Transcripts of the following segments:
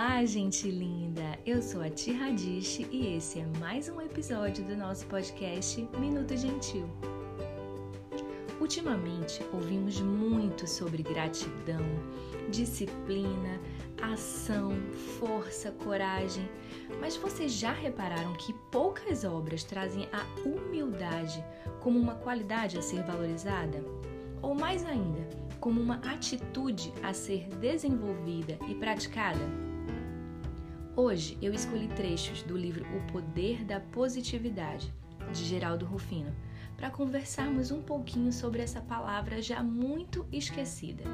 Olá, gente linda! Eu sou a Tia Radish e esse é mais um episódio do nosso podcast Minuto Gentil. Ultimamente ouvimos muito sobre gratidão, disciplina, ação, força, coragem, mas vocês já repararam que poucas obras trazem a humildade como uma qualidade a ser valorizada? Ou mais ainda, como uma atitude a ser desenvolvida e praticada? Hoje eu escolhi trechos do livro O Poder da Positividade, de Geraldo Rufino, para conversarmos um pouquinho sobre essa palavra já muito esquecida.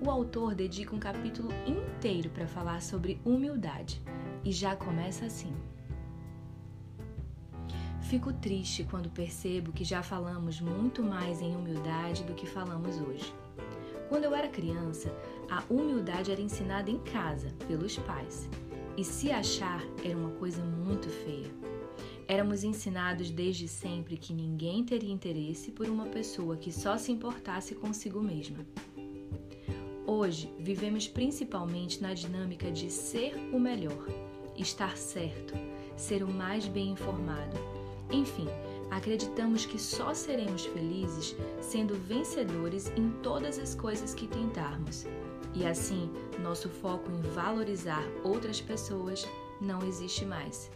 O autor dedica um capítulo inteiro para falar sobre humildade e já começa assim. Fico triste quando percebo que já falamos muito mais em humildade do que falamos hoje. Quando eu era criança, a humildade era ensinada em casa, pelos pais, e se achar era uma coisa muito feia. Éramos ensinados desde sempre que ninguém teria interesse por uma pessoa que só se importasse consigo mesma. Hoje, vivemos principalmente na dinâmica de ser o melhor, estar certo, ser o mais bem informado enfim, acreditamos que só seremos felizes sendo vencedores em todas as coisas que tentarmos. E assim, nosso foco em valorizar outras pessoas não existe mais.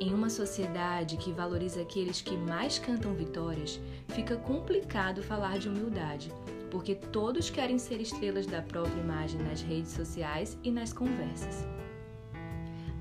Em uma sociedade que valoriza aqueles que mais cantam vitórias, fica complicado falar de humildade, porque todos querem ser estrelas da própria imagem nas redes sociais e nas conversas.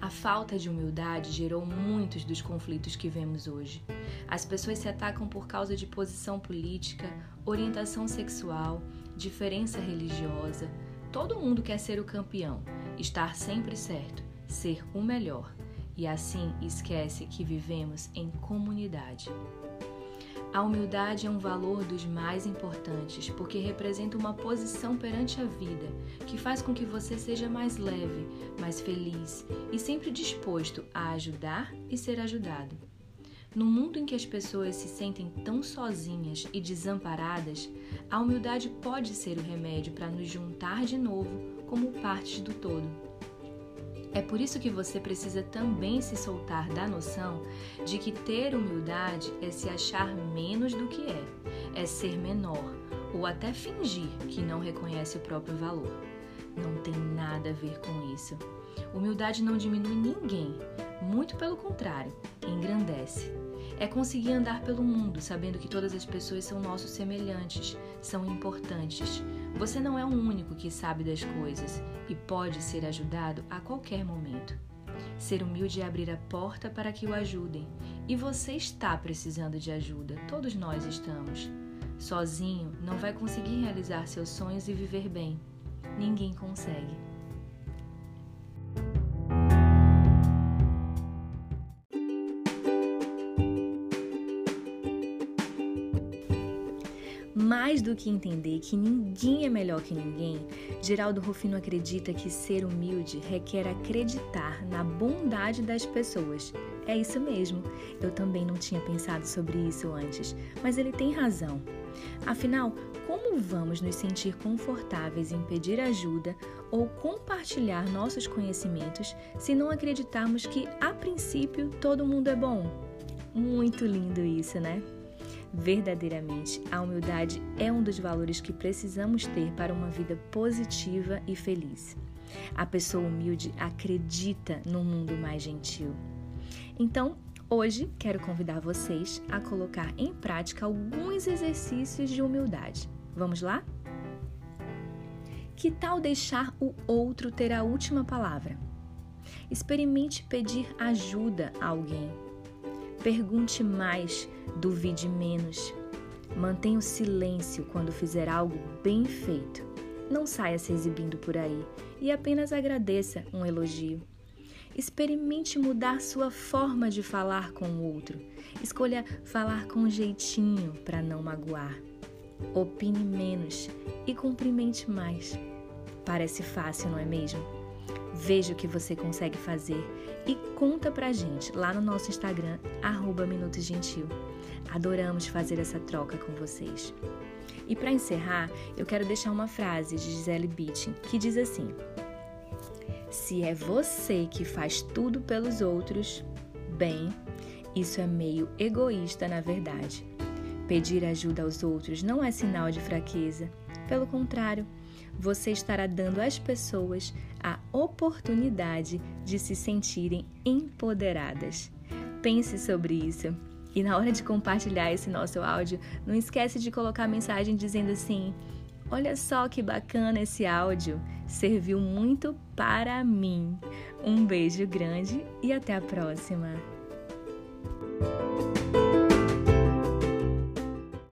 A falta de humildade gerou muitos dos conflitos que vemos hoje. As pessoas se atacam por causa de posição política, orientação sexual, diferença religiosa. Todo mundo quer ser o campeão, estar sempre certo, ser o melhor. E assim esquece que vivemos em comunidade. A humildade é um valor dos mais importantes porque representa uma posição perante a vida que faz com que você seja mais leve, mais feliz e sempre disposto a ajudar e ser ajudado. No mundo em que as pessoas se sentem tão sozinhas e desamparadas, a humildade pode ser o remédio para nos juntar de novo como partes do todo. É por isso que você precisa também se soltar da noção de que ter humildade é se achar menos do que é, é ser menor ou até fingir que não reconhece o próprio valor. Não tem nada a ver com isso. Humildade não diminui ninguém, muito pelo contrário, engrandece. É conseguir andar pelo mundo sabendo que todas as pessoas são nossos semelhantes, são importantes, você não é o único que sabe das coisas e pode ser ajudado a qualquer momento. Ser humilde é abrir a porta para que o ajudem. E você está precisando de ajuda, todos nós estamos. Sozinho não vai conseguir realizar seus sonhos e viver bem. Ninguém consegue. Mais do que entender que ninguém é melhor que ninguém, Geraldo Rufino acredita que ser humilde requer acreditar na bondade das pessoas. É isso mesmo, eu também não tinha pensado sobre isso antes, mas ele tem razão. Afinal, como vamos nos sentir confortáveis em pedir ajuda ou compartilhar nossos conhecimentos se não acreditarmos que, a princípio, todo mundo é bom? Muito lindo isso, né? Verdadeiramente, a humildade é um dos valores que precisamos ter para uma vida positiva e feliz. A pessoa humilde acredita num mundo mais gentil. Então, hoje quero convidar vocês a colocar em prática alguns exercícios de humildade. Vamos lá? Que tal deixar o outro ter a última palavra? Experimente pedir ajuda a alguém Pergunte mais, duvide menos. Mantenha o silêncio quando fizer algo bem feito. Não saia se exibindo por aí e apenas agradeça um elogio. Experimente mudar sua forma de falar com o outro. Escolha falar com jeitinho para não magoar. Opine menos e cumprimente mais. Parece fácil, não é mesmo? Veja o que você consegue fazer e conta pra gente lá no nosso Instagram, arroba Minuto Gentil. Adoramos fazer essa troca com vocês. E para encerrar, eu quero deixar uma frase de Gisele Bündchen que diz assim: Se é você que faz tudo pelos outros, bem, isso é meio egoísta na verdade. Pedir ajuda aos outros não é sinal de fraqueza. Pelo contrário, você estará dando às pessoas a oportunidade de se sentirem empoderadas. Pense sobre isso. E na hora de compartilhar esse nosso áudio, não esquece de colocar a mensagem dizendo assim: Olha só que bacana esse áudio, serviu muito para mim. Um beijo grande e até a próxima!